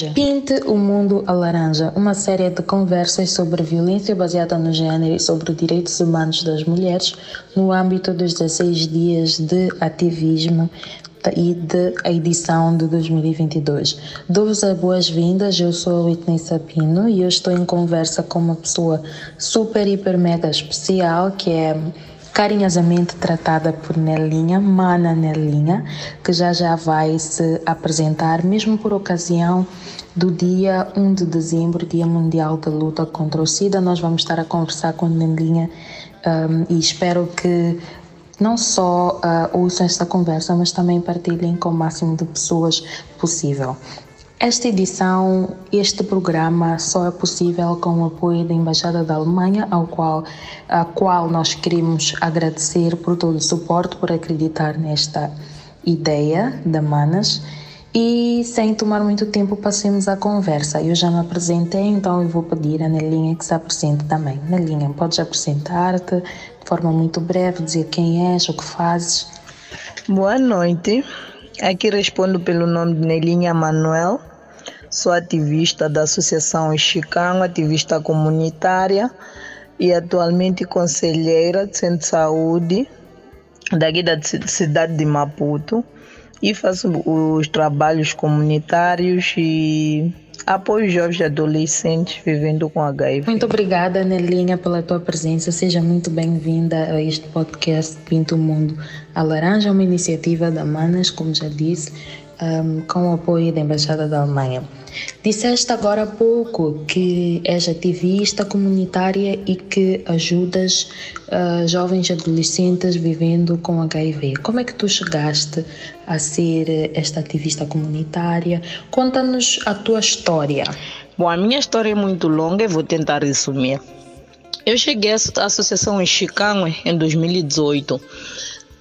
Laranja. Pinte o Mundo a Laranja, uma série de conversas sobre violência baseada no gênero e sobre direitos humanos das mulheres no âmbito dos 16 dias de ativismo e de edição de 2022. Dou-vos as boas-vindas, eu sou a Whitney Sabino e eu estou em conversa com uma pessoa super, hiper, mega especial que é carinhosamente tratada por Nelinha, Mana Nelinha, que já já vai se apresentar, mesmo por ocasião do dia 1 de dezembro, Dia Mundial da Luta contra o SIDA. Nós vamos estar a conversar com Nelinha um, e espero que não só uh, ouçam esta conversa, mas também partilhem com o máximo de pessoas possível. Esta edição, este programa só é possível com o apoio da Embaixada da Alemanha, ao qual, a qual nós queremos agradecer por todo o suporte, por acreditar nesta ideia da Manas. E sem tomar muito tempo, passemos à conversa. Eu já me apresentei, então eu vou pedir a Nelinha que se apresente também. Nelinha, podes apresentar-te de forma muito breve, dizer quem és, o que fazes? Boa noite. Aqui respondo pelo nome de Nelinha Manuel. Sou ativista da Associação Chicano, ativista comunitária e atualmente conselheira de centro de saúde daqui da cidade de Maputo e faço os trabalhos comunitários e apoio jovens e adolescentes vivendo com HIV. Muito obrigada, Nelinha, pela tua presença. Seja muito bem-vinda a este podcast Pinto o Mundo. A Laranja é uma iniciativa da Manas, como já disse, um, com o apoio da Embaixada da Alemanha. Disseste agora há pouco que és ativista comunitária e que ajudas uh, jovens adolescentes vivendo com HIV. Como é que tu chegaste a ser esta ativista comunitária? Conta-nos a tua história. Bom, a minha história é muito longa e vou tentar resumir. Eu cheguei à Associação Chicago em 2018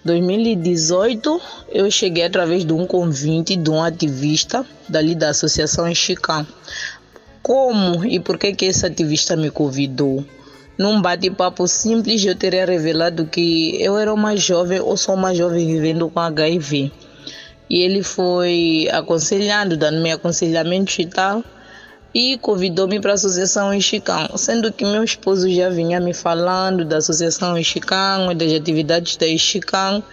2018, eu cheguei através de um convite de um ativista dali da Associação Chicã. Como e por que, que esse ativista me convidou? Num bate-papo simples, eu teria revelado que eu era uma jovem ou sou uma jovem vivendo com HIV. E ele foi aconselhando, dando-me aconselhamento e tal e convidou-me para a Associação Ixicão, sendo que meu esposo já vinha me falando da Associação Ixicão e das atividades da Ixicão,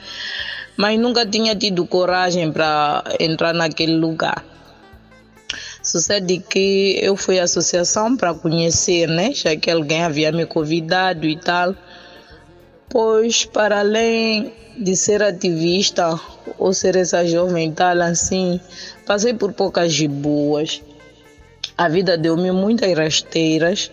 mas nunca tinha tido coragem para entrar naquele lugar. Sucede que eu fui à associação para conhecer, né? Já que alguém havia me convidado e tal. Pois, para além de ser ativista ou ser essa jovem tal assim, passei por poucas boas. A vida deu-me muitas rasteiras.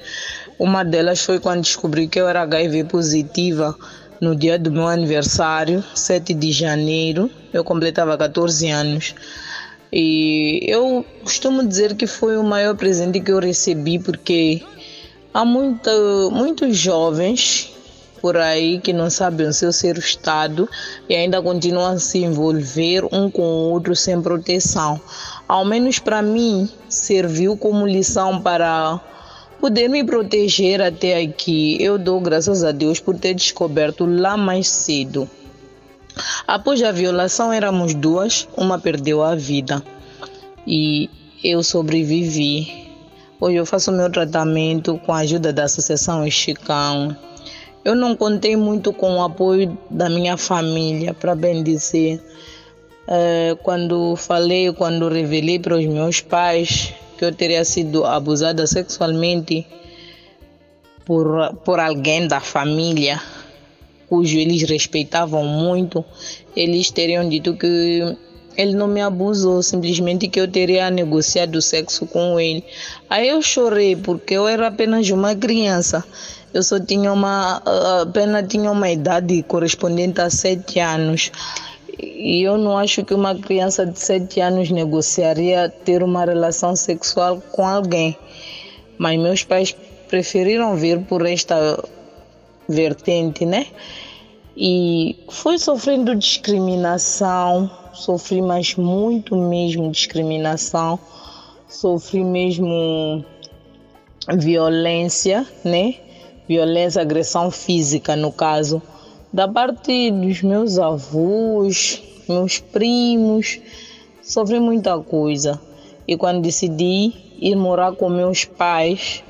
Uma delas foi quando descobri que eu era HIV positiva no dia do meu aniversário, 7 de janeiro. Eu completava 14 anos. E eu costumo dizer que foi o maior presente que eu recebi, porque há muito, muitos jovens por aí que não sabem o seu ser estado e ainda continuam a se envolver um com o outro sem proteção. Ao menos para mim, serviu como lição para poder me proteger até aqui. Eu dou graças a Deus por ter descoberto lá mais cedo. Após a violação, éramos duas, uma perdeu a vida e eu sobrevivi. Hoje eu faço meu tratamento com a ajuda da Associação Chicão. Eu não contei muito com o apoio da minha família, para bem dizer. É, quando falei, quando revelei para os meus pais que eu teria sido abusada sexualmente por, por alguém da família, cujo eles respeitavam muito, eles teriam dito que ele não me abusou, simplesmente que eu teria negociado sexo com ele. Aí eu chorei porque eu era apenas uma criança eu só tinha uma, apenas tinha uma idade correspondente a sete anos. E eu não acho que uma criança de sete anos negociaria ter uma relação sexual com alguém. Mas meus pais preferiram vir por esta vertente, né? E fui sofrendo discriminação, sofri mas muito mesmo discriminação, sofri mesmo violência, né? violência, agressão física, no caso, da parte dos meus avós, meus primos, sofri muita coisa. E quando decidi ir morar com meus pais,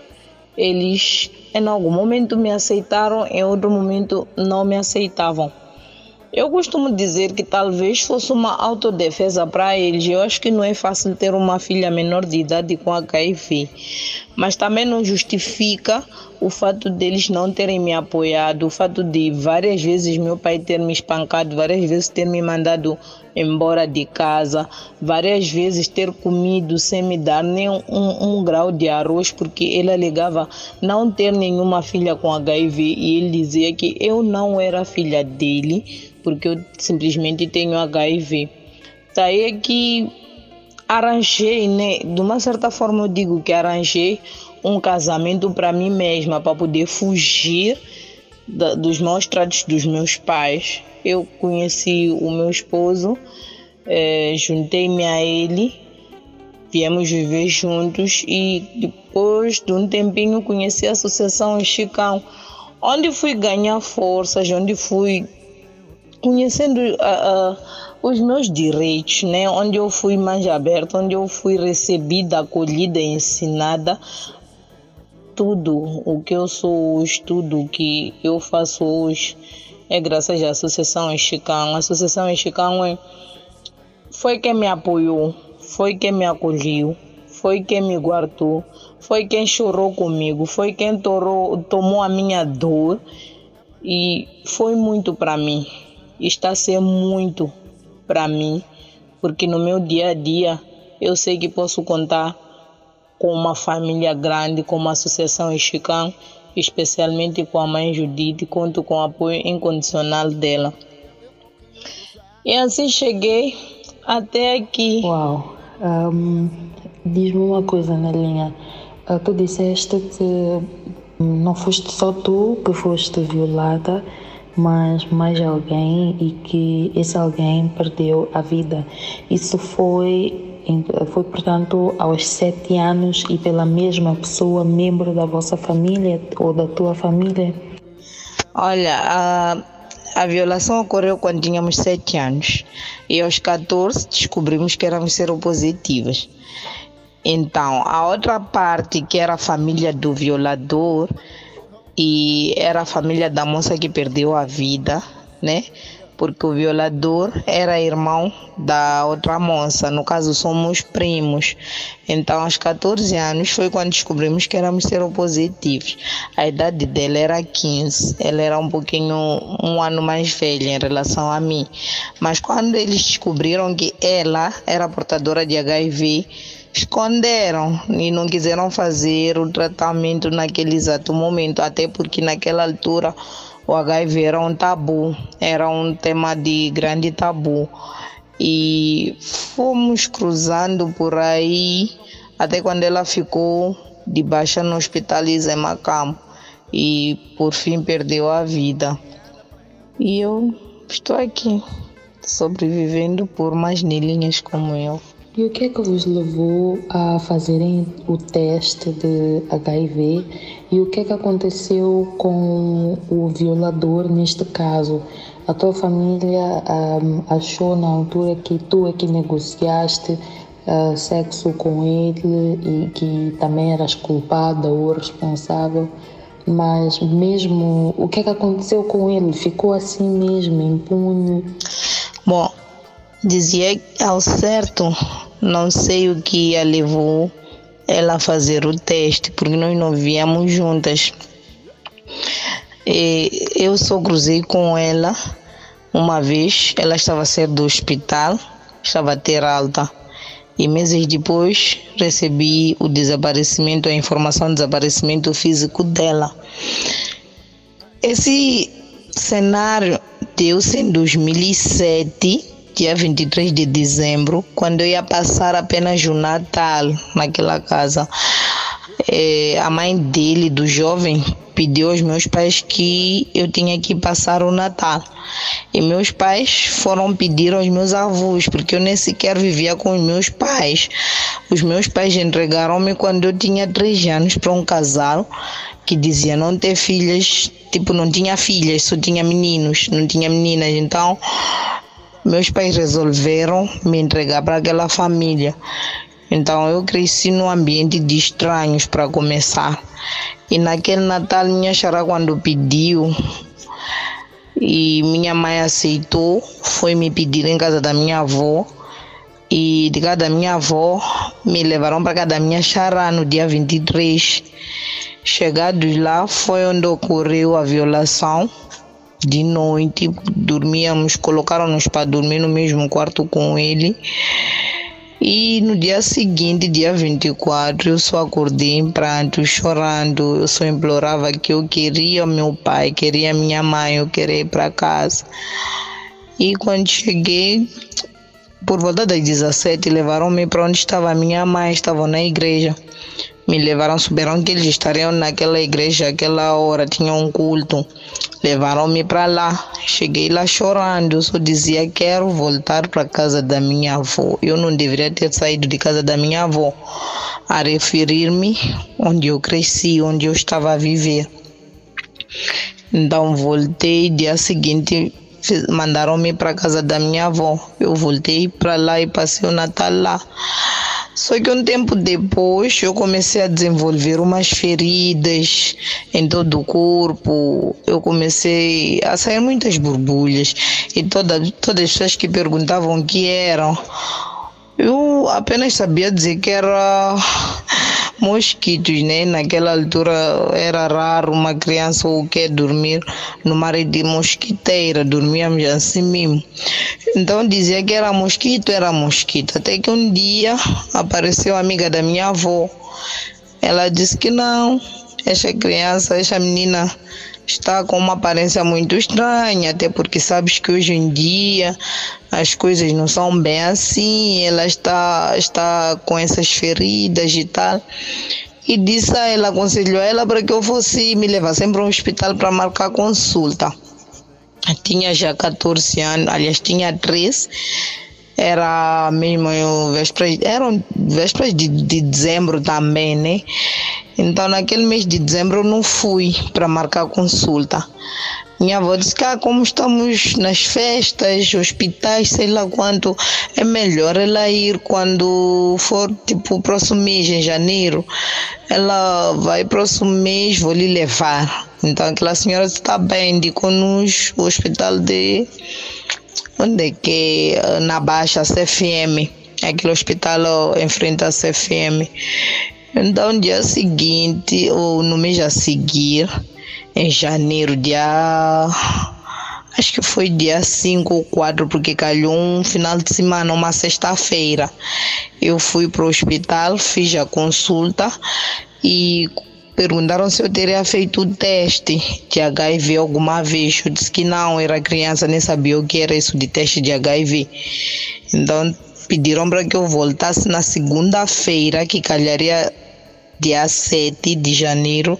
eles em algum momento me aceitaram, em outro momento não me aceitavam. Eu costumo dizer que talvez fosse uma autodefesa para eles. Eu acho que não é fácil ter uma filha menor de idade com HIV, mas também não justifica o fato deles não terem me apoiado, o fato de várias vezes meu pai ter me espancado, várias vezes ter me mandado embora de casa, várias vezes ter comido sem me dar nem um, um, grau de arroz, porque ele alegava não ter nenhuma filha com HIV e ele dizia que eu não era filha dele, porque eu simplesmente tenho HIV. Daí é que arranjei, né? De uma certa forma eu digo que arranjei um casamento para mim mesma, para poder fugir da, dos maus tratos dos meus pais. Eu conheci o meu esposo, é, juntei-me a ele, viemos viver juntos e depois de um tempinho conheci a Associação Chicão, onde fui ganhar forças, onde fui conhecendo uh, uh, os meus direitos, né? onde eu fui mais aberta, onde eu fui recebida, acolhida, ensinada tudo o que eu sou hoje, tudo o que eu faço hoje é graças à Associação Chicão. A Associação Chicão é, foi quem me apoiou, foi quem me acolheu, foi quem me guardou, foi quem chorou comigo, foi quem torou, tomou a minha dor e foi muito para mim. Está ser muito para mim, porque no meu dia a dia eu sei que posso contar com uma família grande como a Associação Ixicã, especialmente com a mãe Judite, conto com o apoio incondicional dela. E assim cheguei até aqui. Uau! Um, Diz-me uma coisa, Nelinha. Uh, tu disseste que não foste só tu que foste violada, mas mais alguém e que esse alguém perdeu a vida. Isso foi foi, portanto, aos sete anos e pela mesma pessoa, membro da vossa família ou da tua família? Olha, a, a violação ocorreu quando tínhamos sete anos e aos 14 descobrimos que éramos seropositivas. Então, a outra parte, que era a família do violador e era a família da moça que perdeu a vida, né? Porque o violador era irmão da outra moça, no caso somos primos. Então, aos 14 anos foi quando descobrimos que éramos seropositivos. A idade dela era 15, ela era um pouquinho, um ano mais velha em relação a mim. Mas quando eles descobriram que ela era portadora de HIV, esconderam e não quiseram fazer o tratamento naquele exato momento, até porque naquela altura o HIV era um tabu, era um tema de grande tabu. E fomos cruzando por aí até quando ela ficou de baixa no hospital Izemacam e por fim perdeu a vida. E eu estou aqui, sobrevivendo por mais nelinhas como eu. E o que é que vos levou a fazerem o teste de HIV e o que é que aconteceu com o violador neste caso? A tua família um, achou na altura que tu é que negociaste uh, sexo com ele e que também eras culpada ou responsável, mas mesmo o que é que aconteceu com ele? Ficou assim mesmo, impune? Dizia ao certo não sei o que a levou ela a fazer o teste, porque nós não víamos juntas. E eu só cruzei com ela uma vez, ela estava a sair do hospital, estava a ter alta. E meses depois recebi o desaparecimento, a informação do desaparecimento físico dela. Esse cenário deu-se em 2007 dia 23 de dezembro, quando eu ia passar apenas o Natal naquela casa. É, a mãe dele, do jovem, pediu aos meus pais que eu tinha que passar o Natal. E meus pais foram pedir aos meus avós, porque eu nem sequer vivia com os meus pais. Os meus pais entregaram-me quando eu tinha três anos para um casal que dizia não ter filhas, tipo, não tinha filhas, só tinha meninos, não tinha meninas. Então, meus pais resolveram me entregar para aquela família. Então eu cresci num ambiente de estranhos para começar. E naquele Natal minha xará quando pediu e minha mãe aceitou, foi me pedir em casa da minha avó. E de casa da minha avó me levaram para casa da minha xará no dia 23. Chegados lá foi onde ocorreu a violação. De noite dormíamos, colocaram-nos para dormir no mesmo quarto com ele. E no dia seguinte, dia 24, eu só acordei em pranto, chorando. Eu só implorava que eu queria meu pai, queria minha mãe, eu queria ir para casa. E quando cheguei, por volta das 17, levaram-me para onde estava minha mãe, estavam na igreja. Me levaram, souberam que eles estariam naquela igreja, aquela hora, tinha um culto. Levaram-me para lá. Cheguei lá chorando. Só dizia: Quero voltar para casa da minha avó. Eu não deveria ter saído de casa da minha avó. A referir-me onde eu cresci, onde eu estava a viver. Então voltei. Dia seguinte mandaram-me para casa da minha avó. Eu voltei para lá e passei o Natal lá. Só que um tempo depois eu comecei a desenvolver umas feridas em todo o corpo. Eu comecei a sair muitas borbulhas e toda, todas as pessoas que perguntavam o que eram, eu apenas sabia dizer que era mosquitos, né? Naquela altura era raro uma criança ou quer dormir numa rede de mosquiteira, dormíamos assim mesmo. Então dizia que era mosquito, era mosquito. Até que um dia apareceu a amiga da minha avó. Ela disse que não, essa criança, essa menina está com uma aparência muito estranha, até porque sabes que hoje em dia as coisas não são bem assim, ela está, está com essas feridas e tal. E disse a ela, aconselhou ela para que eu fosse me levar sempre a um hospital para marcar consulta. Tinha já 14 anos, aliás, tinha 13 era mesmo vésperas, eram vésperas de, de dezembro também, né? Então, naquele mês de dezembro, eu não fui para marcar consulta. Minha avó disse que, ah, como estamos nas festas, hospitais, sei lá quanto, é melhor ela ir quando for, tipo, próximo mês, em janeiro. Ela vai próximo mês, vou lhe levar. Então, aquela senhora está bem, indicou-nos o hospital de. Onde que? Na Baixa, CFM. Aquele hospital em frente à CFM. Então, dia seguinte, ou no mês a seguir, em janeiro, dia. Acho que foi dia 5 ou 4, porque calhou um final de semana, uma sexta-feira. Eu fui para o hospital, fiz a consulta e perguntaram se eu teria feito o teste de HIV alguma vez. Eu disse que não, era criança, nem sabia o que era isso de teste de HIV. Então pediram para que eu voltasse na segunda-feira, que calharia dia 7 de janeiro,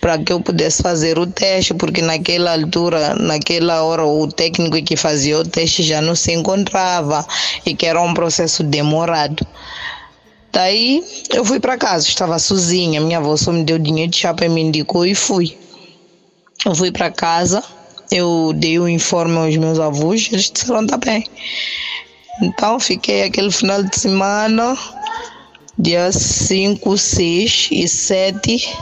para que eu pudesse fazer o teste, porque naquela altura, naquela hora, o técnico que fazia o teste já não se encontrava e que era um processo demorado. Daí eu fui para casa, estava sozinha, minha avó só me deu dinheiro de chapa e me indicou e fui. Eu fui para casa, eu dei o informe aos meus avós, eles disseram tá bem. Então fiquei aquele final de semana Dia 5, 6 e 7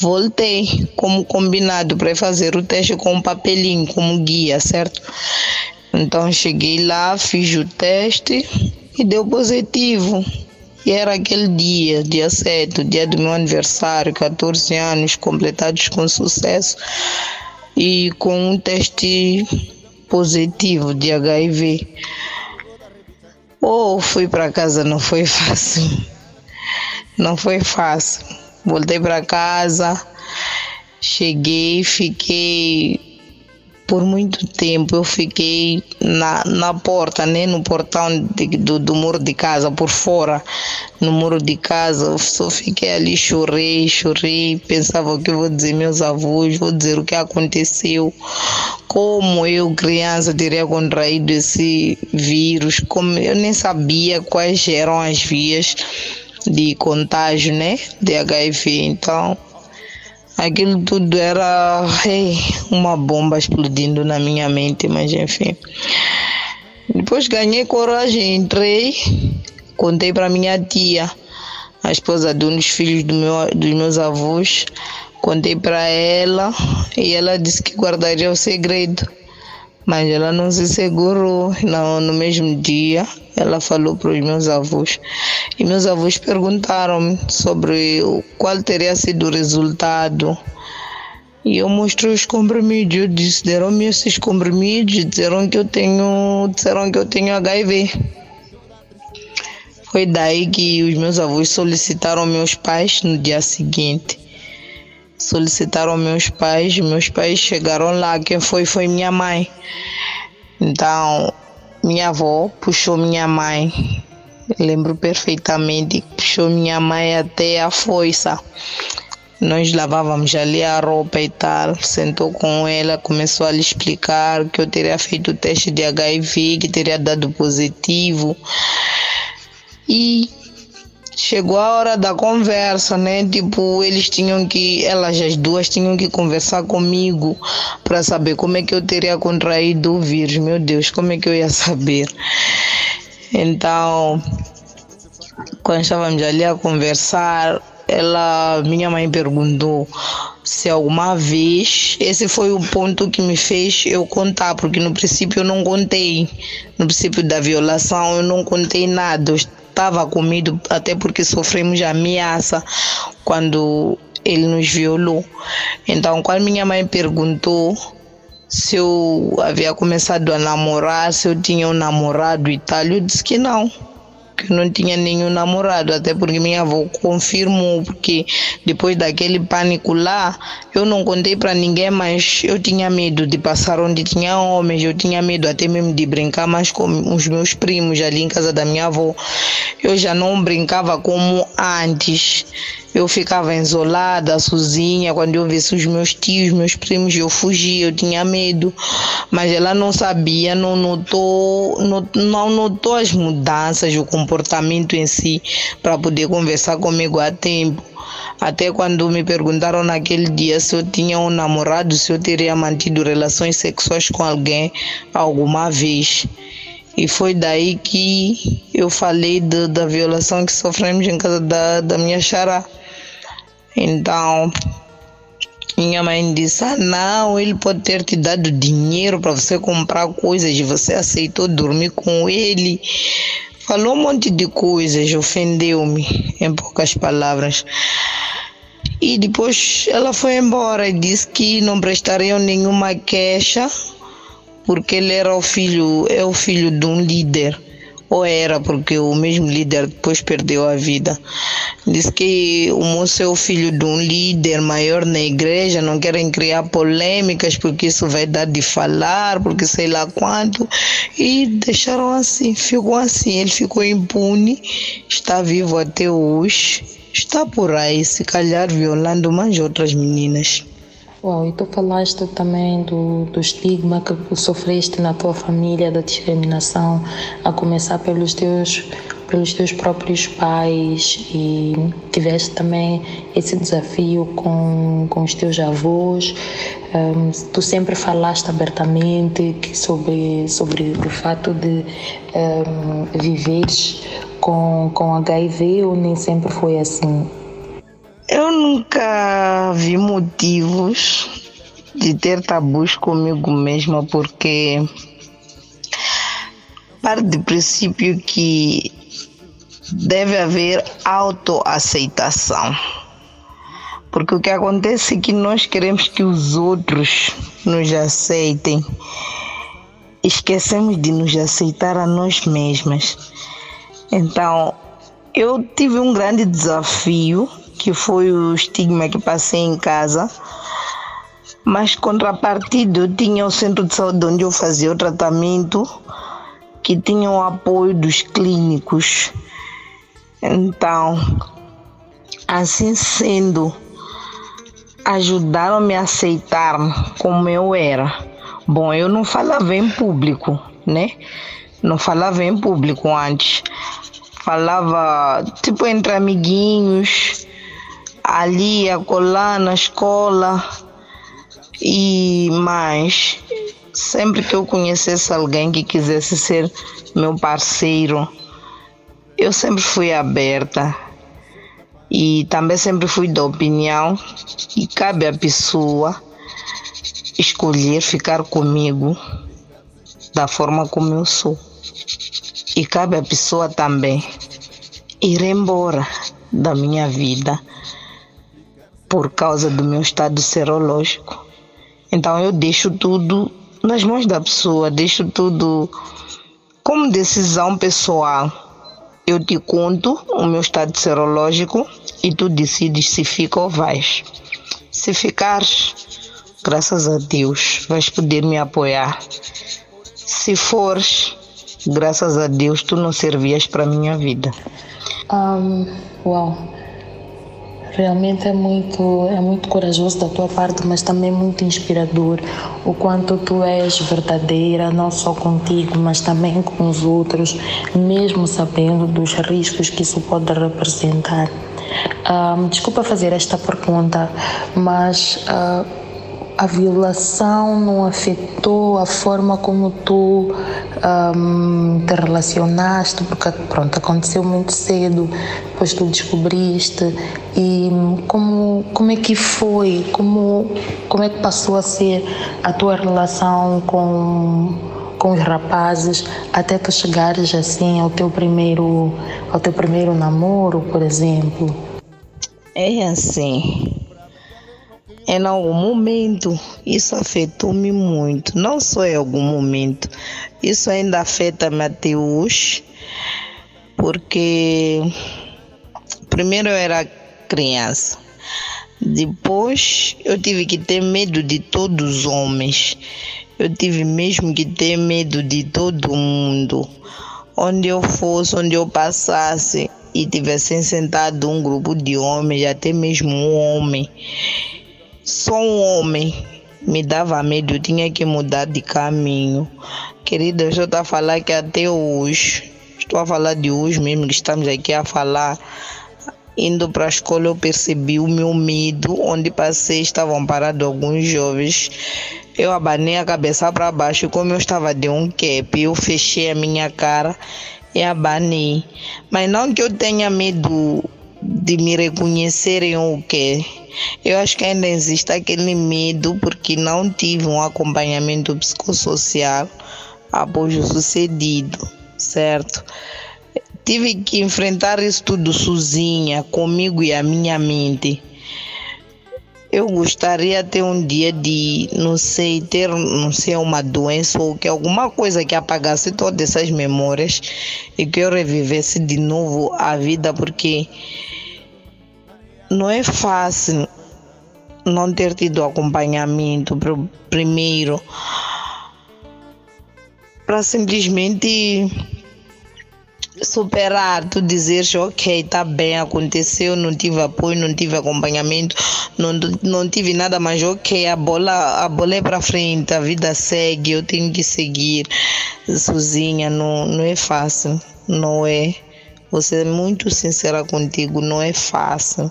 voltei como combinado para fazer o teste com um papelinho como guia, certo? Então cheguei lá, fiz o teste e deu positivo. E era aquele dia, dia 7, dia do meu aniversário, 14 anos completados com sucesso e com um teste positivo de HIV. Ou oh, fui para casa, não foi fácil. Não foi fácil. Voltei para casa, cheguei, fiquei por muito tempo eu fiquei na, na porta, né, no portão de, do, do muro de casa, por fora, no muro de casa. só fiquei ali, chorei, chorei, pensava o que vou dizer meus avós, vou dizer o que aconteceu, como eu, criança, teria contraído esse vírus, como eu nem sabia quais eram as vias de contágio, né? De HIV. Então, aquilo tudo era hey, uma bomba explodindo na minha mente, mas enfim. Depois ganhei coragem, entrei, contei para minha tia, a esposa de um dos filhos do meu, dos meus avós. Contei para ela e ela disse que guardaria o segredo. Mas ela não se segurou. No, no mesmo dia, ela falou para os meus avós. E meus avós perguntaram sobre qual teria sido o resultado. E eu mostrei os comprimidos. Eu disse, deram-me esses comprimidos, disseram que eu tenho, disseram que eu tenho HIV. Foi daí que os meus avós solicitaram meus pais no dia seguinte. Solicitaram meus pais, meus pais chegaram lá, quem foi foi minha mãe. Então, minha avó puxou minha mãe, lembro perfeitamente, puxou minha mãe até a foiça. Nós lavávamos ali a roupa e tal. Sentou com ela, começou a lhe explicar que eu teria feito o teste de HIV, que teria dado positivo. E chegou a hora da conversa, né? Tipo, eles tinham que, elas as duas tinham que conversar comigo para saber como é que eu teria contraído o vírus. Meu Deus, como é que eu ia saber? Então, quando estávamos ali a conversar, ela, minha mãe perguntou se alguma vez, esse foi o ponto que me fez eu contar, porque no princípio eu não contei, no princípio da violação eu não contei nada, estava com medo, até porque sofremos ameaça quando ele nos violou. Então, quando minha mãe perguntou se eu havia começado a namorar, se eu tinha um namorado e tal, eu disse que não que não tinha nenhum namorado, até porque minha avó confirmou, porque depois daquele pânico lá, eu não contei para ninguém, mas eu tinha medo de passar onde tinha homens, eu tinha medo até mesmo de brincar mais com os meus primos ali em casa da minha avó. Eu já não brincava como antes. Eu ficava isolada, sozinha. Quando eu visse os meus tios, meus primos, eu fugia, eu tinha medo. Mas ela não sabia, não notou, não, não notou as mudanças, o comportamento em si, para poder conversar comigo a tempo. Até quando me perguntaram naquele dia se eu tinha um namorado, se eu teria mantido relações sexuais com alguém alguma vez. E foi daí que eu falei da violação que sofremos em casa da, da minha xará. Então, minha mãe disse: Ah, não, ele pode ter te dado dinheiro para você comprar coisas e você aceitou dormir com ele. Falou um monte de coisas, ofendeu-me, em poucas palavras. E depois ela foi embora e disse que não prestariam nenhuma queixa, porque ele era o filho, é o filho de um líder ou era porque o mesmo líder depois perdeu a vida. Diz que o moço é o filho de um líder maior na igreja, não querem criar polêmicas porque isso vai dar de falar, porque sei lá quanto. E deixaram assim, ficou assim. Ele ficou impune, está vivo até hoje, está por aí, se calhar violando mais outras meninas. Uau, e tu falaste também do, do estigma que sofreste na tua família, da discriminação, a começar pelos teus, pelos teus próprios pais e tiveste também esse desafio com, com os teus avós. Um, tu sempre falaste abertamente sobre, sobre o fato de um, viveres com, com HIV ou nem sempre foi assim? Eu nunca vi motivos de ter tabus comigo mesma, porque parte do princípio que deve haver autoaceitação. Porque o que acontece é que nós queremos que os outros nos aceitem. Esquecemos de nos aceitar a nós mesmas. Então, eu tive um grande desafio que foi o estigma que passei em casa. Mas contrapartida, eu tinha o centro de saúde onde eu fazia o tratamento, que tinha o apoio dos clínicos. Então, assim sendo, ajudaram-me a aceitar como eu era. Bom, eu não falava em público, né? Não falava em público antes. Falava tipo entre amiguinhos, ali, acolá, na escola e mais. Sempre que eu conhecesse alguém que quisesse ser meu parceiro, eu sempre fui aberta e também sempre fui da opinião que cabe à pessoa escolher ficar comigo da forma como eu sou. E cabe à pessoa também ir embora da minha vida por causa do meu estado serológico. Então eu deixo tudo nas mãos da pessoa, deixo tudo como decisão pessoal. Eu te conto o meu estado serológico e tu decides se fica ou vais. Se ficares, graças a Deus, vais poder me apoiar. Se fores, graças a Deus, tu não servias para minha vida. Um, uau. Realmente é muito, é muito corajoso da tua parte, mas também muito inspirador o quanto tu és verdadeira, não só contigo, mas também com os outros, mesmo sabendo dos riscos que isso pode representar. Um, desculpa fazer esta pergunta, mas uh, a violação não afetou a forma como tu um, te relacionaste, porque pronto, aconteceu muito cedo, depois tu descobriste e como, como é que foi, como, como é que passou a ser a tua relação com, com os rapazes até tu chegares assim ao teu primeiro, ao teu primeiro namoro, por exemplo? É assim, em algum momento isso afetou-me muito, não só em algum momento, isso ainda afeta-me até hoje, porque primeiro eu era criança, depois eu tive que ter medo de todos os homens, eu tive mesmo que ter medo de todo mundo, onde eu fosse, onde eu passasse e tivessem sentado um grupo de homens, até mesmo um homem só um homem me dava medo, tinha que mudar de caminho. Querida, eu estou a falar que até hoje, estou a falar de hoje mesmo, que estamos aqui a falar. Indo para a escola, eu percebi o meu medo. Onde passei, estavam parados alguns jovens. Eu abanei a cabeça para baixo, como eu estava de um cap, eu fechei a minha cara e abanei. Mas não que eu tenha medo de me reconhecerem o quê. Eu acho que ainda existe aquele medo porque não tive um acompanhamento psicossocial após o sucedido, certo? Tive que enfrentar isso tudo sozinha, comigo e a minha mente. Eu gostaria ter um dia de, não sei, ter, não sei, uma doença ou que alguma coisa que apagasse todas essas memórias e que eu revivesse de novo a vida, porque não é fácil não ter tido acompanhamento primeiro para simplesmente superar, tu dizeres ok, tá bem, aconteceu, não tive apoio, não tive acompanhamento, não, não tive nada mais ok, a bola, a bola é para frente, a vida segue, eu tenho que seguir sozinha, não, não é fácil, não é. Vou ser muito sincera contigo, não é fácil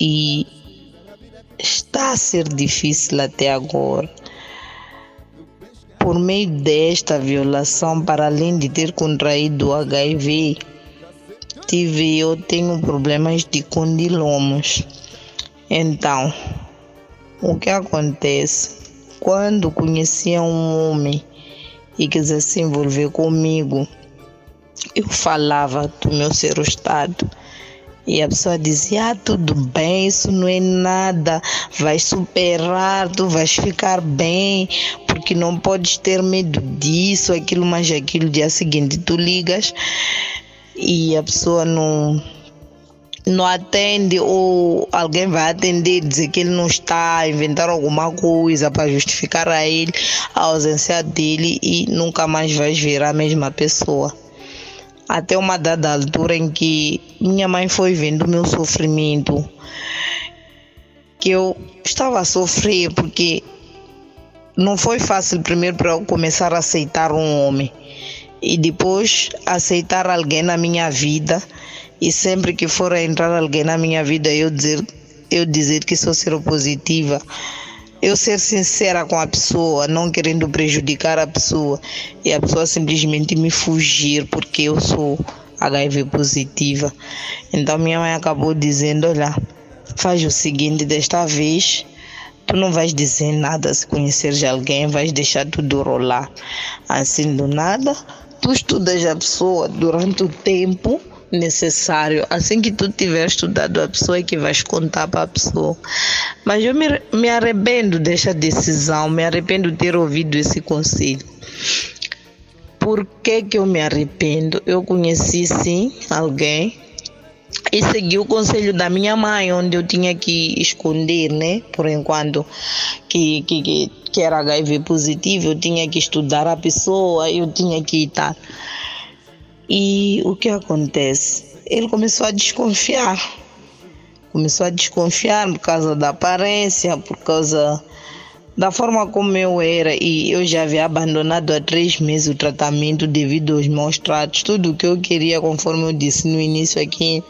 e está a ser difícil até agora. Por meio desta violação, para além de ter contraído o HIV, tive eu tenho problemas de condilomos. Então, o que acontece? Quando conhecia um homem e quisesse se envolver comigo, eu falava do meu ser estado e a pessoa dizia: ah, tudo bem, isso não é nada, vais superar, tu vais ficar bem, porque não podes ter medo disso, aquilo, mas aquilo. Dia seguinte tu ligas e a pessoa não não atende ou alguém vai atender dizer que ele não está, inventar alguma coisa para justificar a ele a ausência dele e nunca mais vais ver a mesma pessoa até uma dada altura em que minha mãe foi vendo o meu sofrimento, que eu estava a sofrer porque não foi fácil primeiro para eu começar a aceitar um homem e depois aceitar alguém na minha vida. E sempre que for entrar alguém na minha vida eu dizer eu dizer que sou seropositiva eu ser sincera com a pessoa, não querendo prejudicar a pessoa, e a pessoa simplesmente me fugir porque eu sou HIV positiva. Então minha mãe acabou dizendo, olha, faz o seguinte, desta vez tu não vais dizer nada se conheceres alguém, vais deixar tudo rolar. Assim do nada, tu estudas a pessoa durante o tempo necessário. Assim que tu tiver estudado a pessoa é que vais contar para a pessoa. Mas eu me, me arrependo dessa decisão, me arrependo de ter ouvido esse conselho. Por que, que eu me arrependo? Eu conheci sim alguém e segui o conselho da minha mãe, onde eu tinha que esconder, né? Por enquanto que, que, que era HIV positivo, eu tinha que estudar a pessoa, eu tinha que estar. E o que acontece? Ele começou a desconfiar. Começou a desconfiar por causa da aparência, por causa da forma como eu era e eu já havia abandonado há três meses o tratamento devido aos maus tratos, tudo o que eu queria, conforme eu disse no início aqui,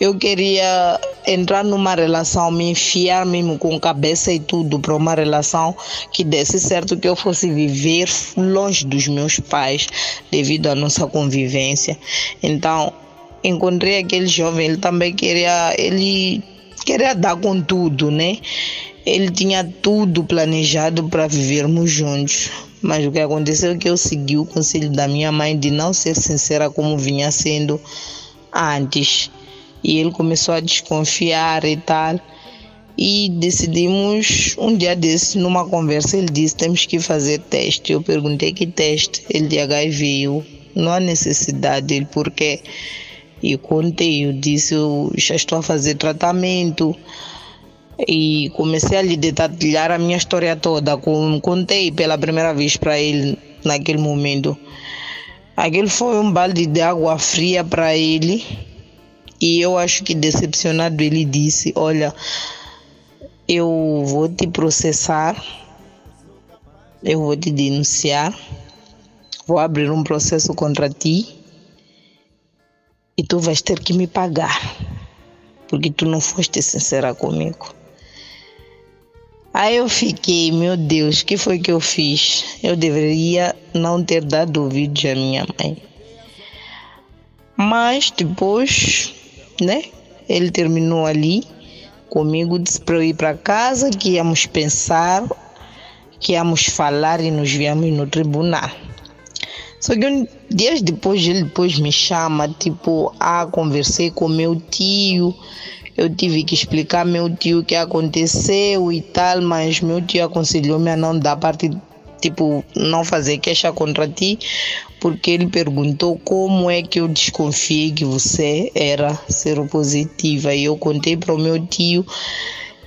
eu queria entrar numa relação, me enfiar mesmo com cabeça e tudo para uma relação que desse certo que eu fosse viver longe dos meus pais devido à nossa convivência. Então, encontrei aquele jovem, ele também queria, ele queria dar com tudo, né? Ele tinha tudo planejado para vivermos juntos. Mas o que aconteceu é que eu segui o conselho da minha mãe de não ser sincera como vinha sendo antes. E ele começou a desconfiar e tal. E decidimos, um dia desse, numa conversa, ele disse: temos que fazer teste. Eu perguntei que teste. Ele de HIV. Não há necessidade. Ele, por quê? E contei. Eu disse: eu já estou a fazer tratamento e comecei a lhe detalhar a minha história toda. Contei pela primeira vez para ele naquele momento. Aquele foi um balde de água fria para ele. E eu acho que decepcionado ele disse: Olha, eu vou te processar, eu vou te denunciar, vou abrir um processo contra ti e tu vais ter que me pagar, porque tu não foste sincera comigo. Aí eu fiquei, meu Deus, o que foi que eu fiz? Eu deveria não ter dado ouvidos à minha mãe. Mas depois, né? Ele terminou ali comigo, disse para eu ir para casa, que íamos pensar, que íamos falar e nos víamos no tribunal. Só que um, dias depois ele depois me chama, tipo, ah, conversei com meu tio eu tive que explicar meu tio o que aconteceu e tal, mas meu tio aconselhou-me a não dar parte, tipo, não fazer queixa contra ti, porque ele perguntou como é que eu desconfiei que você era seropositiva. E eu contei para o meu tio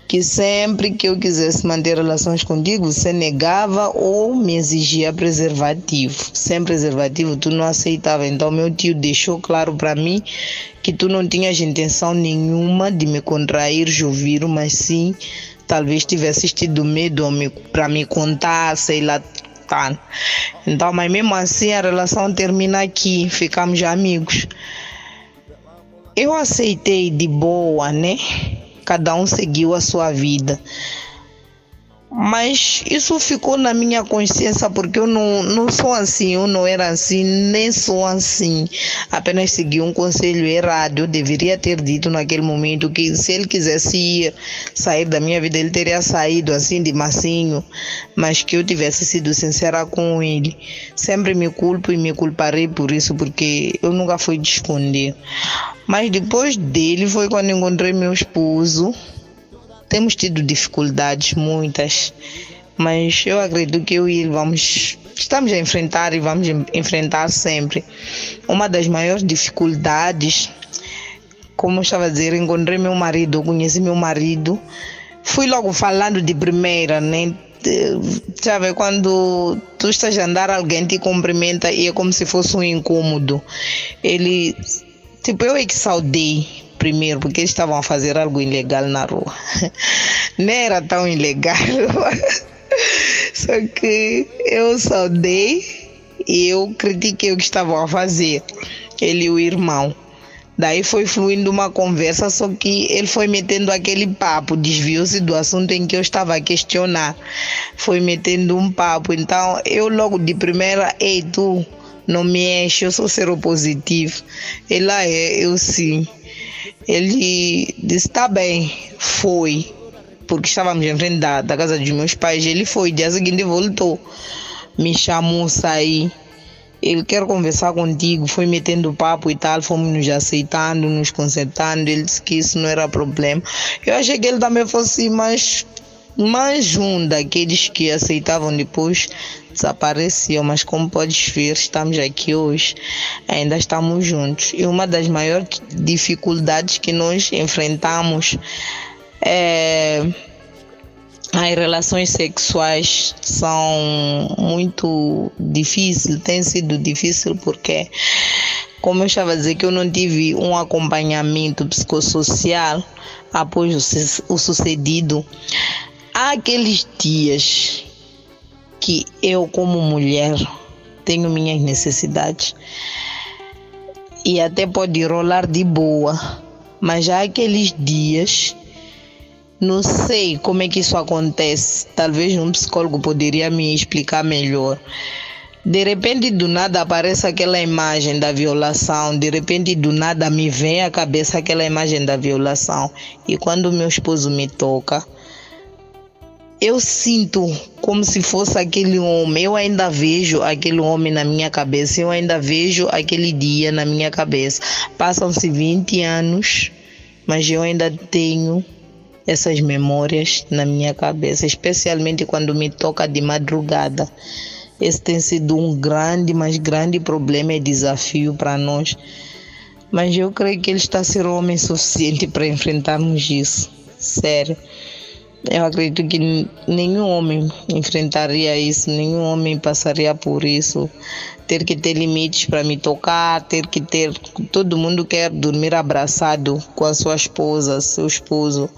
que sempre que eu quisesse manter relações contigo, você negava ou me exigia preservativo. Sem preservativo, tu não aceitava. Então, meu tio deixou claro para mim que tu não tinhas intenção nenhuma de me contrair, Joviro, mas sim, talvez tivesse tido medo para me contar, sei lá. Tá. Então, mas mesmo assim, a relação termina aqui, ficamos amigos. Eu aceitei de boa, né? Cada um seguiu a sua vida. Mas isso ficou na minha consciência porque eu não, não sou assim, eu não era assim, nem sou assim. Apenas segui um conselho errado. Eu deveria ter dito naquele momento que se ele quisesse ir, sair da minha vida, ele teria saído assim de massinho, mas que eu tivesse sido sincera com ele. Sempre me culpo e me culparei por isso, porque eu nunca fui de esconder. Mas depois dele foi quando encontrei meu esposo temos tido dificuldades, muitas, mas eu acredito que eu e ele vamos, estamos a enfrentar e vamos enfrentar sempre. Uma das maiores dificuldades, como eu estava a dizer, encontrei meu marido, conheci meu marido, fui logo falando de primeira, né? Sabe, quando tu estás a andar, alguém te cumprimenta e é como se fosse um incômodo. Ele, tipo, eu é que saudei primeiro, porque eles estavam a fazer algo ilegal na rua. Nem era tão ilegal, só que eu saudei e eu critiquei o que estavam a fazer, ele e o irmão. Daí foi fluindo uma conversa, só que ele foi metendo aquele papo, desviou-se do assunto em que eu estava a questionar. Foi metendo um papo. Então eu logo de primeira, ei, tu não me enche, eu sou seropositivo. Ele ah, é, eu sim. Ele disse, tá bem, foi. Porque estávamos em frente da, casa dos meus pais. Ele foi, dia seguinte voltou. Me chamou, sair ele quer conversar contigo, foi metendo papo e tal, fomos nos aceitando, nos consertando, ele disse que isso não era problema. Eu achei que ele também fosse mais, um daqueles que aceitavam depois desapareciam, mas como podes ver, estamos aqui hoje, ainda estamos juntos. E uma das maiores dificuldades que nós enfrentamos é as relações sexuais são muito difíceis, tem sido difícil porque, como eu estava a dizer, que eu não tive um acompanhamento psicossocial após o, sucedido. Há aqueles dias que eu, como mulher, tenho minhas necessidades e até pode rolar de boa, mas há aqueles dias não sei como é que isso acontece. Talvez um psicólogo poderia me explicar melhor. De repente, do nada aparece aquela imagem da violação. De repente, do nada me vem à cabeça aquela imagem da violação. E quando meu esposo me toca, eu sinto como se fosse aquele homem. Eu ainda vejo aquele homem na minha cabeça. Eu ainda vejo aquele dia na minha cabeça. Passam-se 20 anos, mas eu ainda tenho essas memórias na minha cabeça, especialmente quando me toca de madrugada. Esse tem sido um grande, mas grande problema e desafio para nós. Mas eu creio que ele está ser homem suficiente para enfrentarmos isso. Sério. Eu acredito que nenhum homem enfrentaria isso, nenhum homem passaria por isso. Ter que ter limites para me tocar, ter que ter. Todo mundo quer dormir abraçado com a sua esposa, seu esposo.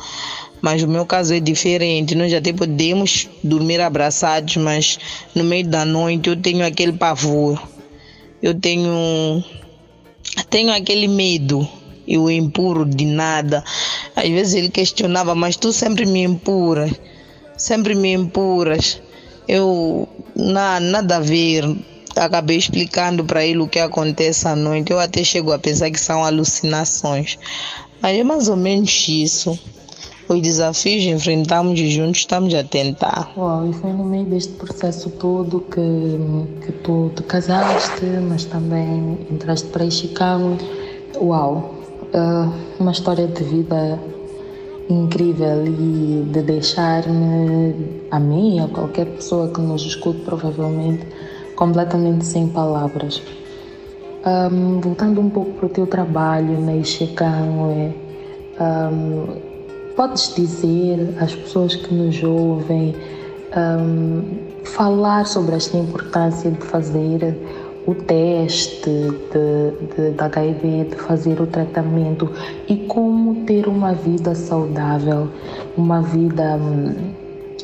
Mas o meu caso é diferente. Nós até podemos dormir abraçados, mas no meio da noite eu tenho aquele pavor. Eu tenho. Tenho aquele medo eu empuro de nada. Às vezes ele questionava, mas tu sempre me empuras, sempre me empuras. Eu, na, nada a ver, acabei explicando para ele o que acontece à noite. Eu até chego a pensar que são alucinações. Mas é mais ou menos isso. Os desafios enfrentamos juntos estamos a tentar. Uau, e foi no meio deste processo todo que, que tu te casaste, mas também entraste para Chicago. Uau, uh, uma história de vida incrível e de deixar-me, a mim, a qualquer pessoa que nos escute, provavelmente, completamente sem palavras. Um, voltando um pouco para o teu trabalho na Ixecão, um, podes dizer às pessoas que nos ouvem um, falar sobre esta importância de fazer o teste de, de, de HIV, de fazer o tratamento e como ter uma vida saudável, uma vida hum,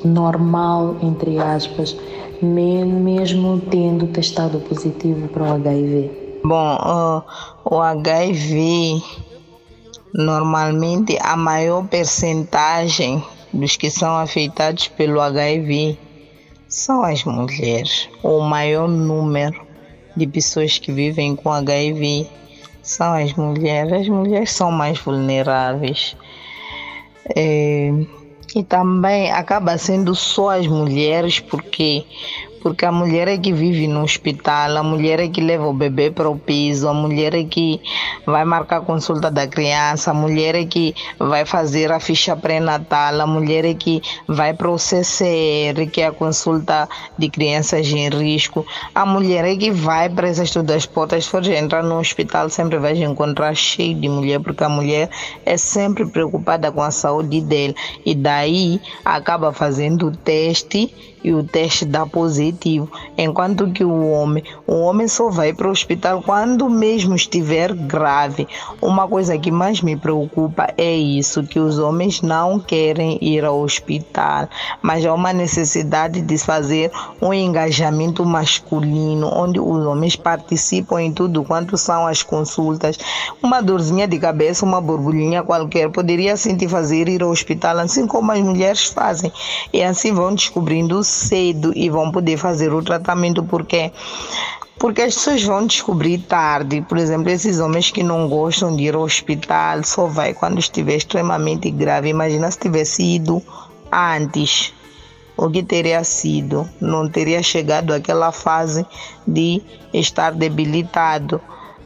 normal, entre aspas, mesmo tendo testado positivo para o HIV? Bom, o HIV, normalmente a maior percentagem dos que são afetados pelo HIV são as mulheres, o maior número de pessoas que vivem com HIV são as mulheres. As mulheres são mais vulneráveis. É, e também acaba sendo só as mulheres, porque porque a mulher é que vive no hospital, a mulher é que leva o bebê para o piso, a mulher é que vai marcar a consulta da criança, a mulher é que vai fazer a ficha pré-natal, a mulher é que vai para o CCR, que é a consulta de crianças em risco, a mulher é que vai para essas todas as portas, se for entrar no hospital, sempre vai encontrar cheio de mulher, porque a mulher é sempre preocupada com a saúde dele, e daí acaba fazendo o teste e o teste dá positivo positivo, enquanto que o homem, o homem só vai para o hospital quando mesmo estiver grave. Uma coisa que mais me preocupa é isso, que os homens não querem ir ao hospital, mas há uma necessidade de fazer um engajamento masculino, onde os homens participam em tudo quanto são as consultas. Uma dorzinha de cabeça, uma borbulhinha qualquer, poderia sentir fazer ir ao hospital, assim como as mulheres fazem. E assim vão descobrindo cedo e vão poder fazer o tratamento, porque porque as pessoas vão descobrir tarde. Por exemplo, esses homens que não gostam de ir ao hospital só vai quando estiver extremamente grave. Imagina se tivesse ido antes. O que teria sido? Não teria chegado àquela fase de estar debilitado.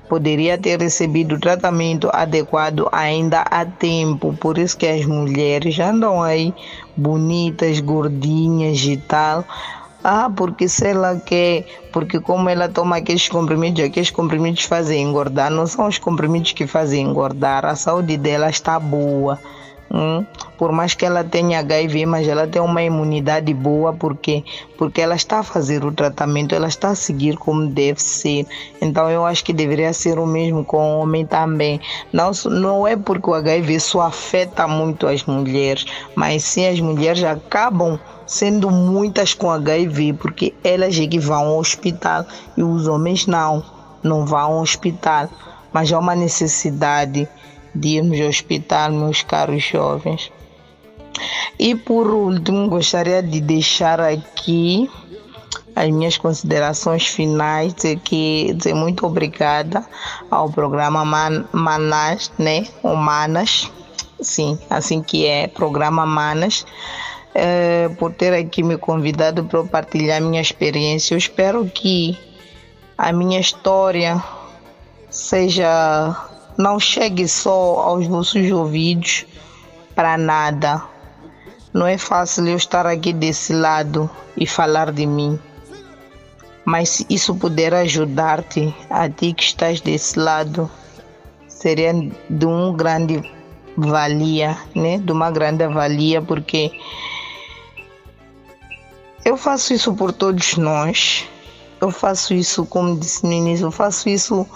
Poderia ter recebido tratamento adequado ainda a tempo. Por isso que as mulheres andam aí bonitas, gordinhas e tal ah, porque se ela quer, porque como ela toma aqueles comprimidos, aqueles comprimidos fazem engordar, não são os comprimidos que fazem engordar, a saúde dela está boa. Hum? Por mais que ela tenha HIV, mas ela tem uma imunidade boa, porque porque ela está a fazer o tratamento, ela está a seguir como deve ser. Então eu acho que deveria ser o mesmo com o homem também. Não, não é porque o HIV só afeta muito as mulheres, mas sim as mulheres acabam sendo muitas com HIV, porque elas é que vão ao hospital e os homens não, não vão ao hospital. Mas há uma necessidade de irmos ao hospital, meus caros jovens. E por último, gostaria de deixar aqui as minhas considerações finais, dizer que dizer muito obrigada ao programa Man, Manas, né? Humanas, sim, assim que é, programa Manas é, por ter aqui me convidado para partilhar minha experiência. Eu espero que a minha história seja não chegue só aos vossos ouvidos para nada. Não é fácil eu estar aqui desse lado e falar de mim. Mas se isso puder ajudar-te, a ti que estás desse lado, seria de um grande valia, né? De uma grande valia, porque eu faço isso por todos nós. Eu faço isso, como disse no início, eu faço isso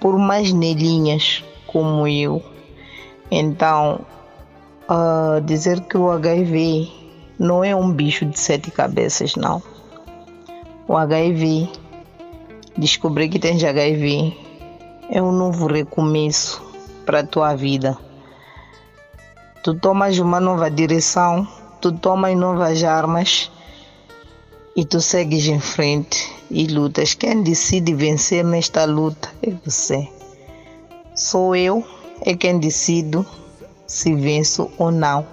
por mais nelinhas como eu. Então, uh, dizer que o HIV não é um bicho de sete cabeças, não. O HIV, descobrir que tens HIV, é um novo recomeço para a tua vida. Tu tomas uma nova direção, tu tomas novas armas e tu segues em frente e lutas. Quem decide vencer nesta luta é você. Sou eu é quem decido se venço ou não.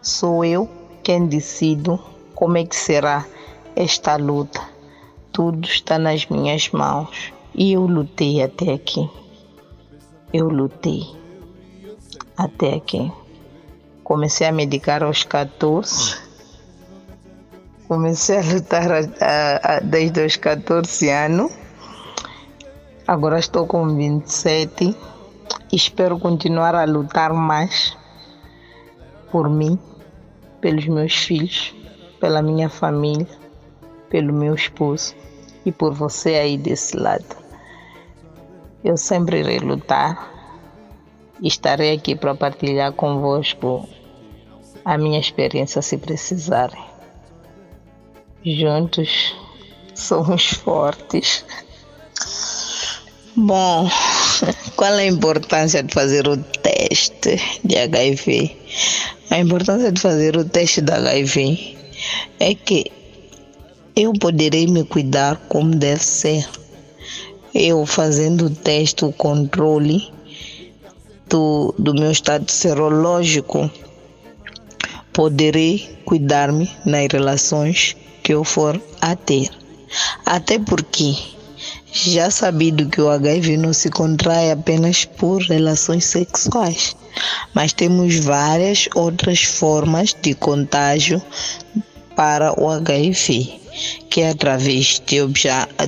Sou eu quem decido como é que será esta luta. Tudo está nas minhas mãos e eu lutei até aqui. Eu lutei até aqui. Comecei a medicar aos 14 Comecei a lutar a, a, desde os 14 anos. Agora estou com 27. Espero continuar a lutar mais por mim, pelos meus filhos, pela minha família, pelo meu esposo e por você aí desse lado. Eu sempre irei lutar estarei aqui para partilhar convosco a minha experiência se precisarem. Juntos somos fortes. Bom, qual é a importância de fazer o teste de HIV? A importância de fazer o teste de HIV é que eu poderei me cuidar como deve ser. Eu fazendo o teste, o controle do, do meu estado serológico, poderei cuidar-me nas relações que eu for a ter. Até porque já sabido que o HIV não se contrai apenas por relações sexuais, mas temos várias outras formas de contágio para o HIV, que é através de,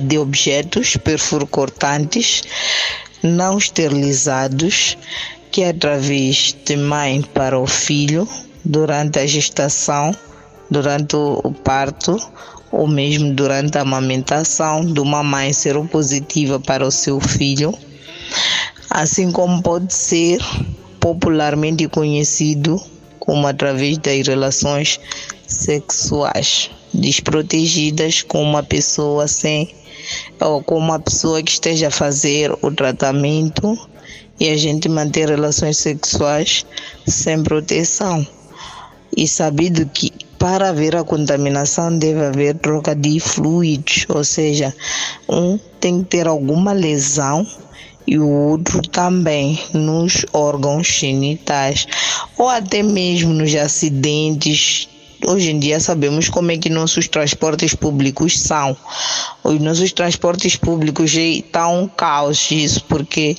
de objetos perfurocortantes não esterilizados, que é através de mãe para o filho durante a gestação durante o parto ou mesmo durante a amamentação de uma mãe seropositiva para o seu filho, assim como pode ser popularmente conhecido como através das relações sexuais desprotegidas com uma pessoa sem ou com uma pessoa que esteja a fazer o tratamento e a gente manter relações sexuais sem proteção. E sabido que para haver a contaminação deve haver troca de fluidos, ou seja, um tem que ter alguma lesão e o outro também nos órgãos genitais ou até mesmo nos acidentes Hoje em dia sabemos como é que nossos transportes públicos são. Os nossos transportes públicos estão um caos isso, porque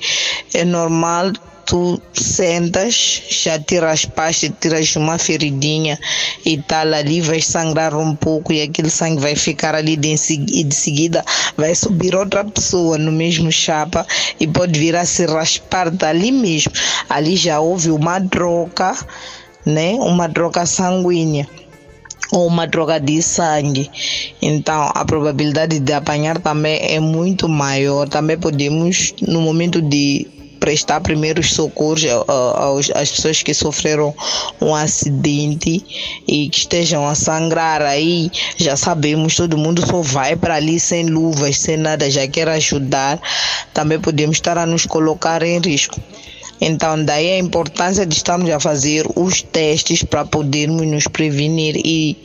é normal tu sentas, já te raspaste, tiras uma feridinha e tal, ali vai sangrar um pouco e aquele sangue vai ficar ali de, e de seguida vai subir outra pessoa no mesmo chapa e pode vir a se raspar dali mesmo. Ali já houve uma troca, né? Uma troca sanguínea ou uma droga de sangue. Então, a probabilidade de apanhar também é muito maior. Também podemos, no momento de prestar primeiros socorros às pessoas que sofreram um acidente e que estejam a sangrar aí, já sabemos, todo mundo só vai para ali sem luvas, sem nada, já quer ajudar, também podemos estar a nos colocar em risco. Então, daí a importância de estarmos a fazer os testes para podermos nos prevenir e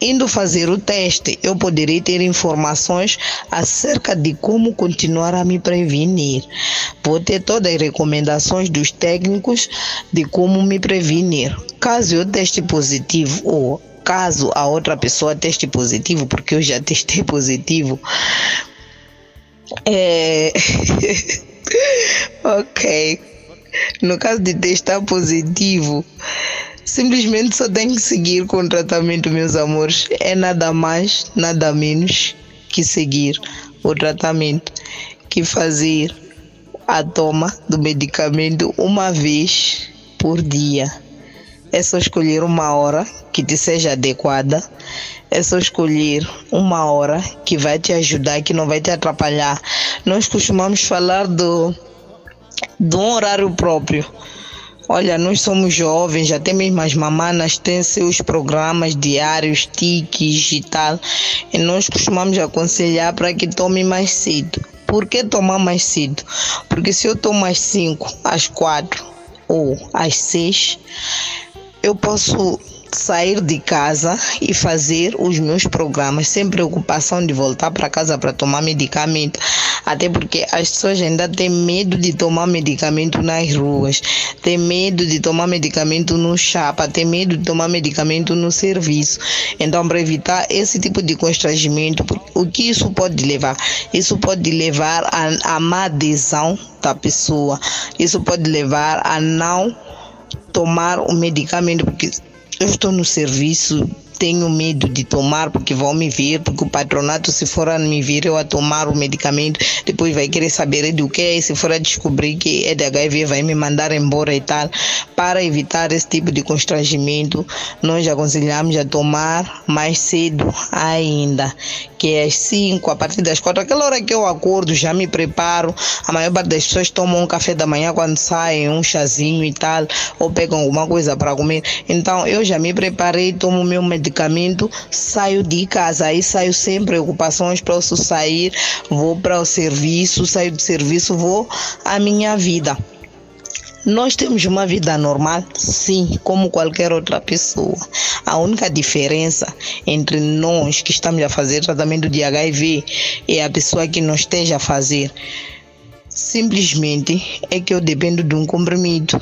Indo fazer o teste, eu poderei ter informações acerca de como continuar a me prevenir. Vou ter todas as recomendações dos técnicos de como me prevenir. Caso eu teste positivo ou caso a outra pessoa teste positivo, porque eu já testei positivo, é. ok. No caso de testar positivo, simplesmente só tem que seguir com o tratamento, meus amores. É nada mais, nada menos que seguir o tratamento, que fazer a toma do medicamento uma vez por dia. É só escolher uma hora que te seja adequada. É só escolher uma hora que vai te ajudar, que não vai te atrapalhar. Nós costumamos falar do de um horário próprio. Olha, nós somos jovens, até mesmo as mamanas têm seus programas diários, tiques e tal. E nós costumamos aconselhar para que tome mais cedo. Por que tomar mais cedo? Porque se eu tomo às 5, às 4 ou às 6, eu posso sair de casa e fazer os meus programas sem preocupação de voltar para casa para tomar medicamento. Até porque as pessoas ainda têm medo de tomar medicamento nas ruas, têm medo de tomar medicamento no chapa, têm medo de tomar medicamento no serviço. Então, para evitar esse tipo de constrangimento, o que isso pode levar? Isso pode levar a, a má adesão da pessoa, isso pode levar a não tomar o medicamento, porque eu estou no serviço, tenho medo de tomar porque vão me ver, porque o patronato, se for a me ver eu a tomar o medicamento, depois vai querer saber do que é, se for a descobrir que é de HIV, vai me mandar embora e tal. Para evitar esse tipo de constrangimento, nós aconselhamos a tomar mais cedo ainda, que é às 5, a partir das 4, aquela hora que eu acordo, já me preparo. A maior parte das pessoas tomam um café da manhã quando saem, um chazinho e tal, ou pegam alguma coisa para comer. Então eu já me preparei, tomo meu medicamento, saio de casa, aí saio sem preocupações, posso sair, vou para o serviço, saio do serviço, vou à minha vida. Nós temos uma vida normal, sim, como qualquer outra pessoa. A única diferença entre nós que estamos a fazer tratamento de HIV e a pessoa que não esteja a fazer, simplesmente é que eu dependo de um comprimido.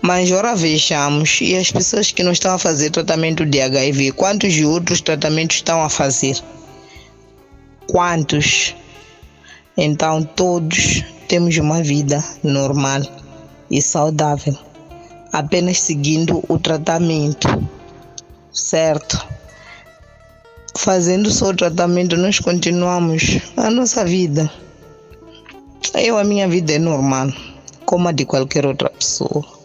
Mas ora vejamos, e as pessoas que não estão a fazer tratamento de HIV, quantos de outros tratamentos estão a fazer? Quantos? Então todos temos uma vida normal e saudável, apenas seguindo o tratamento, certo? Fazendo só o tratamento, nós continuamos a nossa vida. Eu, a minha vida é normal, como a de qualquer outra pessoa.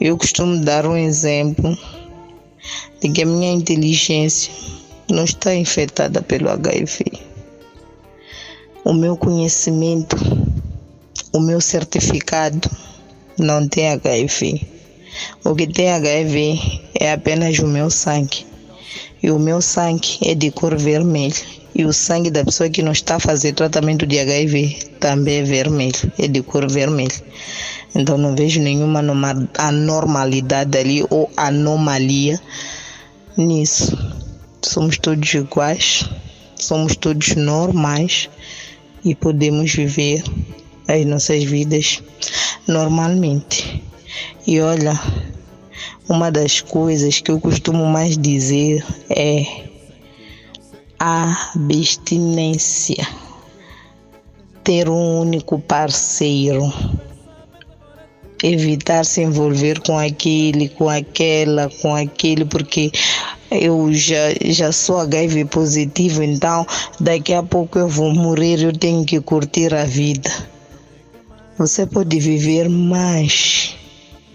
Eu costumo dar um exemplo de que a minha inteligência não está infectada pelo HIV. O meu conhecimento, o meu certificado não tem HIV. O que tem HIV é apenas o meu sangue. E o meu sangue é de cor vermelha. E o sangue da pessoa que não está a fazer tratamento de HIV também é vermelho, é de cor vermelha. Então não vejo nenhuma anormalidade ali ou anomalia nisso. Somos todos iguais, somos todos normais e podemos viver as nossas vidas normalmente. E olha, uma das coisas que eu costumo mais dizer é abstinência. Ter um único parceiro. Evitar se envolver com aquele, com aquela, com aquele, porque eu já, já sou HIV positivo, então daqui a pouco eu vou morrer, eu tenho que curtir a vida. Você pode viver mais,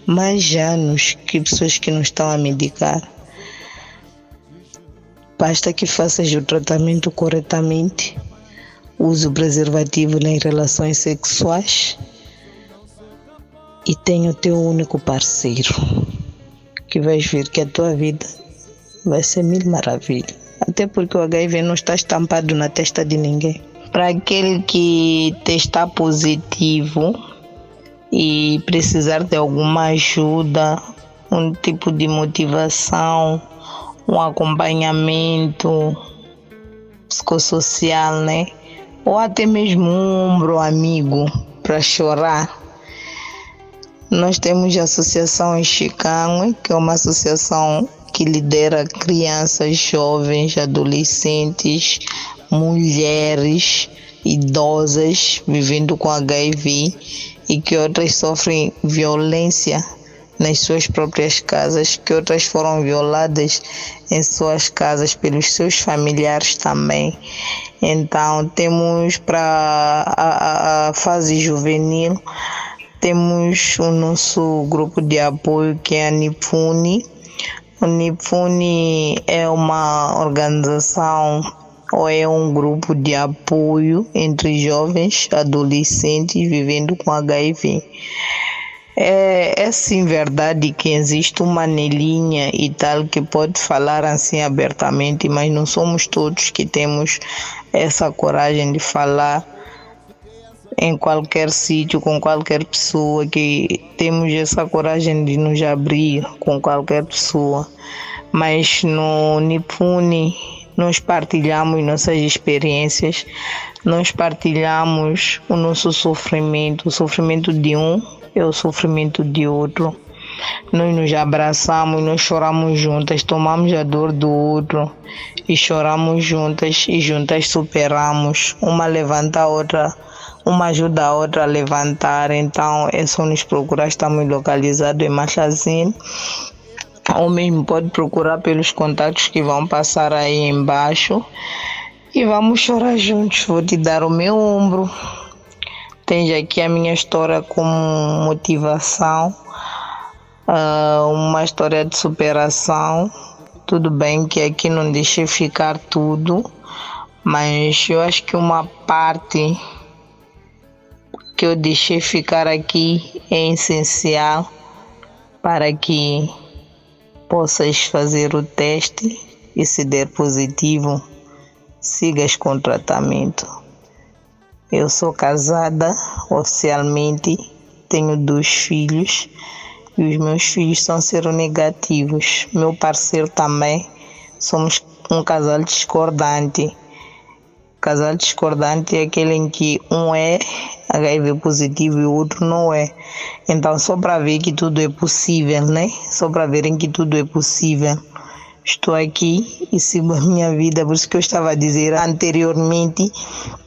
mais anos que pessoas que não estão a medicar. Basta que faças o tratamento corretamente, use o preservativo nas relações sexuais e tenha o teu único parceiro, que vais ver que a tua vida vai ser mil maravilhas. Até porque o HIV não está estampado na testa de ninguém para aquele que testar positivo e precisar de alguma ajuda, um tipo de motivação, um acompanhamento psicossocial, né? Ou até mesmo um ombro amigo para chorar. Nós temos a Associação Chicago, que é uma associação que lidera crianças, jovens, adolescentes, mulheres idosas vivendo com HIV e que outras sofrem violência nas suas próprias casas, que outras foram violadas em suas casas pelos seus familiares também. Então, temos para a, a, fase juvenil, temos o nosso grupo de apoio que é a Nipuni. O Nipuni é uma organização ou é um grupo de apoio entre jovens adolescentes vivendo com HIV. É, é sim verdade que existe uma anelinha e tal que pode falar assim abertamente, mas não somos todos que temos essa coragem de falar em qualquer sítio, com qualquer pessoa, que temos essa coragem de nos abrir com qualquer pessoa. Mas no Nipune nós partilhamos nossas experiências, nós partilhamos o nosso sofrimento, o sofrimento de um é o sofrimento de outro. Nós nos abraçamos, nós choramos juntas, tomamos a dor do outro e choramos juntas e juntas superamos. Uma levanta a outra, uma ajuda a outra a levantar. Então é só nos procurar, estamos localizados em Machazine ou mesmo pode procurar pelos contatos que vão passar aí embaixo e vamos chorar juntos. Vou te dar o meu ombro. Tens aqui a minha história como motivação, uh, uma história de superação. Tudo bem que aqui não deixei ficar tudo, mas eu acho que uma parte que eu deixei ficar aqui é essencial para que possas fazer o teste e se der positivo, sigas com o tratamento. Eu sou casada oficialmente, tenho dois filhos e os meus filhos são seronegativos. Meu parceiro também, somos um casal discordante. Casal discordante é aquele em que um é HIV positivo e o outro não é. Então, só para ver que tudo é possível, né? Só para verem que tudo é possível. Estou aqui e sigo a minha vida, por isso que eu estava a dizer anteriormente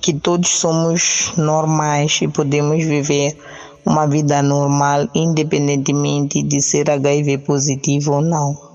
que todos somos normais e podemos viver uma vida normal, independentemente de ser HIV positivo ou não.